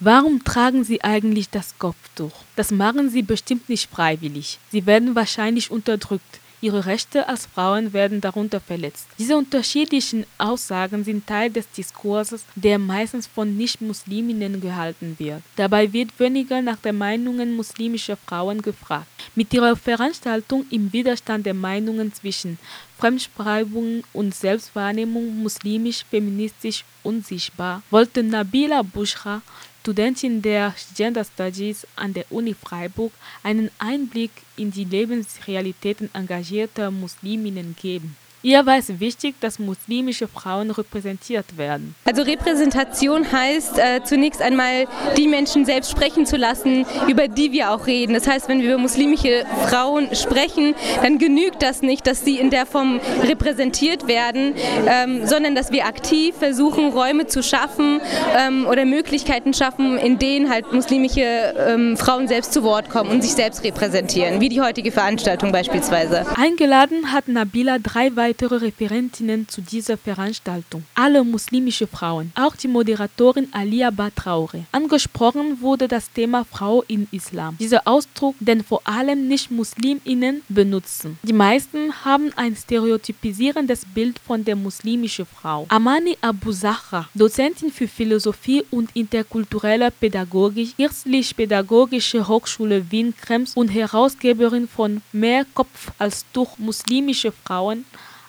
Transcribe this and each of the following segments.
Warum tragen sie eigentlich das Kopftuch? Das machen sie bestimmt nicht freiwillig. Sie werden wahrscheinlich unterdrückt. Ihre Rechte als Frauen werden darunter verletzt. Diese unterschiedlichen Aussagen sind Teil des Diskurses, der meistens von Nicht-Musliminnen gehalten wird. Dabei wird weniger nach den Meinungen muslimischer Frauen gefragt. Mit ihrer Veranstaltung im Widerstand der Meinungen zwischen Fremdschreibung und Selbstwahrnehmung muslimisch, feministisch unsichtbar wollte Nabila Bushra Studentin der Gender Studies an der Uni Freiburg einen Einblick in die Lebensrealitäten engagierter Musliminnen geben. Ihr war es wichtig, dass muslimische Frauen repräsentiert werden. Also Repräsentation heißt äh, zunächst einmal die Menschen selbst sprechen zu lassen, über die wir auch reden. Das heißt, wenn wir über muslimische Frauen sprechen, dann genügt das nicht, dass sie in der Form repräsentiert werden, ähm, sondern dass wir aktiv versuchen, Räume zu schaffen ähm, oder Möglichkeiten schaffen, in denen halt muslimische ähm, Frauen selbst zu Wort kommen und sich selbst repräsentieren, wie die heutige Veranstaltung beispielsweise. Eingeladen hat Nabila drei weitere weitere Referentinnen zu dieser Veranstaltung. Alle muslimische Frauen, auch die Moderatorin Alia Batraure. Angesprochen wurde das Thema Frau im Islam. Dieser Ausdruck, den vor allem Nicht-Musliminnen benutzen. Die meisten haben ein stereotypisierendes Bild von der muslimischen Frau. Amani Abu Zahra, Dozentin für Philosophie und interkulturelle Pädagogik, Kirchlich-Pädagogische Hochschule Wien-Krems und Herausgeberin von Mehr Kopf als Tuch muslimische Frauen,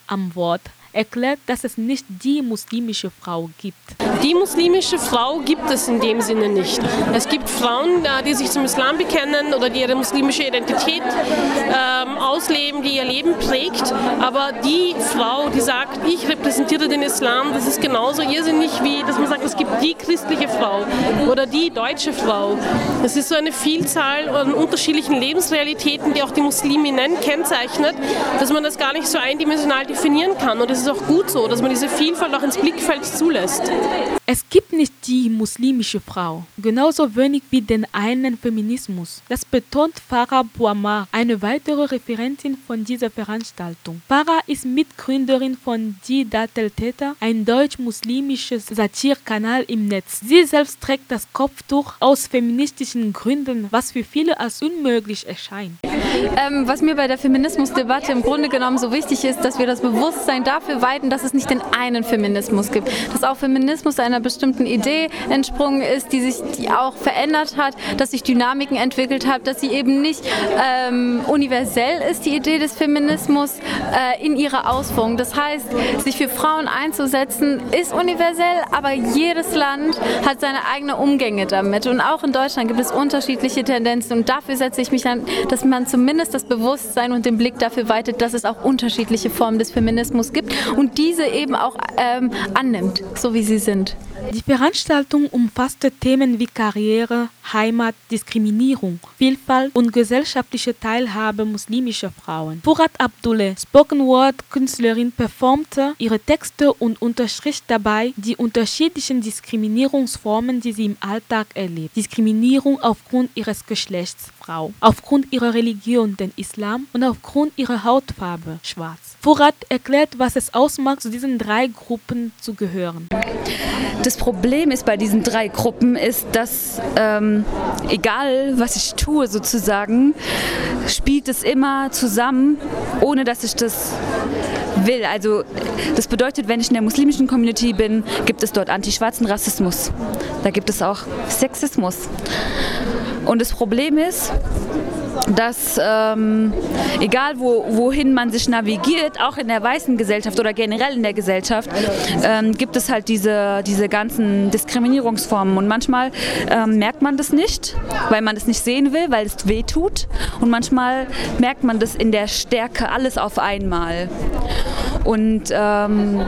am Wort erklärt, dass es nicht die muslimische Frau gibt. Die muslimische Frau gibt es in dem Sinne nicht. Es gibt Frauen, äh, die sich zum Islam bekennen oder die ihre muslimische Identität ähm, ausleben, die ihr Leben prägt. Aber die Frau, die sagt, ich repräsentiere den Islam, das ist genauso irrsinnig wie, dass man sagt, es gibt die christliche Frau oder die deutsche Frau. Es ist so eine Vielzahl an unterschiedlichen Lebensrealitäten, die auch die Musliminnen kennzeichnet, dass man das gar nicht so eindimensional definieren kann. Und es ist auch gut so, dass man diese Vielfalt auch ins Blickfeld zulässt. Es gibt nicht die muslimische Frau, genauso wenig wie den einen Feminismus. Das betont Farah Bouamar, eine weitere Referentin von dieser Veranstaltung. Farah ist Mitgründerin von Die Datel Theta, ein deutsch-muslimisches Satirkanal im Netz. Sie selbst trägt das Kopftuch aus feministischen Gründen, was für viele als unmöglich erscheint. Ähm, was mir bei der Feminismusdebatte im Grunde genommen so wichtig ist, dass wir das Bewusstsein dafür weiten, dass es nicht den einen Feminismus gibt, dass auch Feminismus einer bestimmten Idee entsprungen ist, die sich die auch verändert hat, dass sich Dynamiken entwickelt hat, dass sie eben nicht ähm, universell ist, die Idee des Feminismus äh, in ihrer Ausführung. Das heißt, sich für Frauen einzusetzen, ist universell, aber jedes Land hat seine eigenen Umgänge damit. Und auch in Deutschland gibt es unterschiedliche Tendenzen. Und dafür setze ich mich an, dass man zumindest das Bewusstsein und den Blick dafür weitet, dass es auch unterschiedliche Formen des Feminismus gibt und diese eben auch ähm, annimmt, so wie sie sind. Die Veranstaltung umfasste Themen wie Karriere, Heimat, Diskriminierung, Vielfalt und gesellschaftliche Teilhabe muslimischer Frauen. Furat Abdullah, Spoken Word Künstlerin, performte ihre Texte und unterstrich dabei die unterschiedlichen Diskriminierungsformen, die sie im Alltag erlebt. Diskriminierung aufgrund ihres Geschlechts, Frau, aufgrund ihrer Religion, den Islam und aufgrund ihrer Hautfarbe, schwarz. Furat erklärt, was es ausmacht, zu diesen drei Gruppen zu gehören. Das Problem ist bei diesen drei Gruppen ist, dass ähm, egal was ich tue sozusagen, spielt es immer zusammen, ohne dass ich das will. Also das bedeutet, wenn ich in der muslimischen Community bin, gibt es dort antischwarzen Rassismus. Da gibt es auch Sexismus. Und das Problem ist, dass ähm, egal wo, wohin man sich navigiert, auch in der weißen Gesellschaft oder generell in der Gesellschaft, ähm, gibt es halt diese, diese ganzen Diskriminierungsformen. Und manchmal ähm, merkt man das nicht, weil man das nicht sehen will, weil es weh tut. Und manchmal merkt man das in der Stärke alles auf einmal. Und ähm,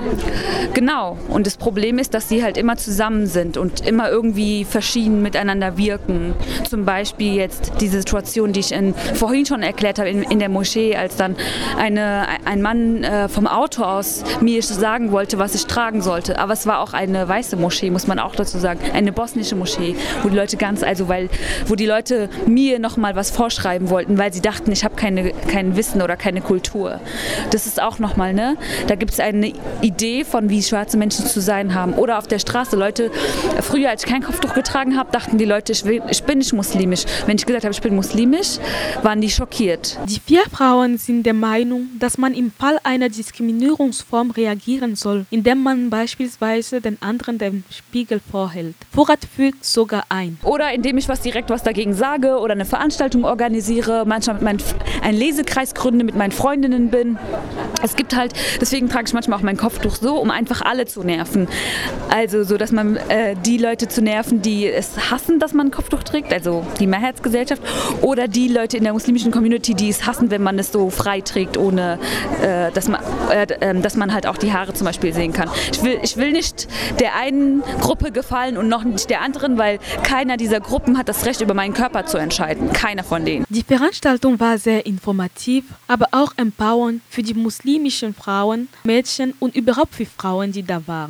genau, und das Problem ist, dass sie halt immer zusammen sind und immer irgendwie verschieden miteinander wirken. Zum Beispiel jetzt die Situation, die ich in, vorhin schon erklärt habe in, in der Moschee, als dann eine, ein Mann äh, vom Auto aus mir sagen wollte, was ich tragen sollte. Aber es war auch eine weiße Moschee, muss man auch dazu sagen, eine bosnische Moschee, wo die Leute ganz, also weil, wo die Leute mir nochmal was vorschreiben wollten, weil sie dachten, ich habe keine, kein Wissen oder keine Kultur. Das ist auch nochmal, ne? Da gibt es eine Idee von, wie schwarze Menschen zu sein haben. Oder auf der Straße. Leute, früher, als ich kein Kopftuch getragen habe, dachten die Leute, ich, will, ich bin nicht muslimisch. Wenn ich gesagt habe, ich bin muslimisch, waren die schockiert. Die vier Frauen sind der Meinung, dass man im Fall einer Diskriminierungsform reagieren soll, indem man beispielsweise den anderen den Spiegel vorhält. Vorrat fügt sogar ein. Oder indem ich was direkt was dagegen sage oder eine Veranstaltung organisiere, manchmal mit meinen, einen Lesekreis gründe, mit meinen Freundinnen bin. Es gibt halt, deswegen trage ich manchmal auch mein Kopftuch so, um einfach alle zu nerven. Also so, dass man äh, die Leute zu nerven, die es hassen, dass man ein Kopftuch trägt, also die Mehrheitsgesellschaft, oder die Leute in der muslimischen Community, die es hassen, wenn man es so frei trägt, ohne äh, dass, man, äh, ähm, dass man halt auch die Haare zum Beispiel sehen kann. Ich will, ich will nicht der einen Gruppe gefallen und noch nicht der anderen, weil keiner dieser Gruppen hat das Recht, über meinen Körper zu entscheiden. Keiner von denen. Die Veranstaltung war sehr informativ, aber auch empowernd für die muslimischen Frauen, Mädchen und überhaupt für Frauen, die da waren.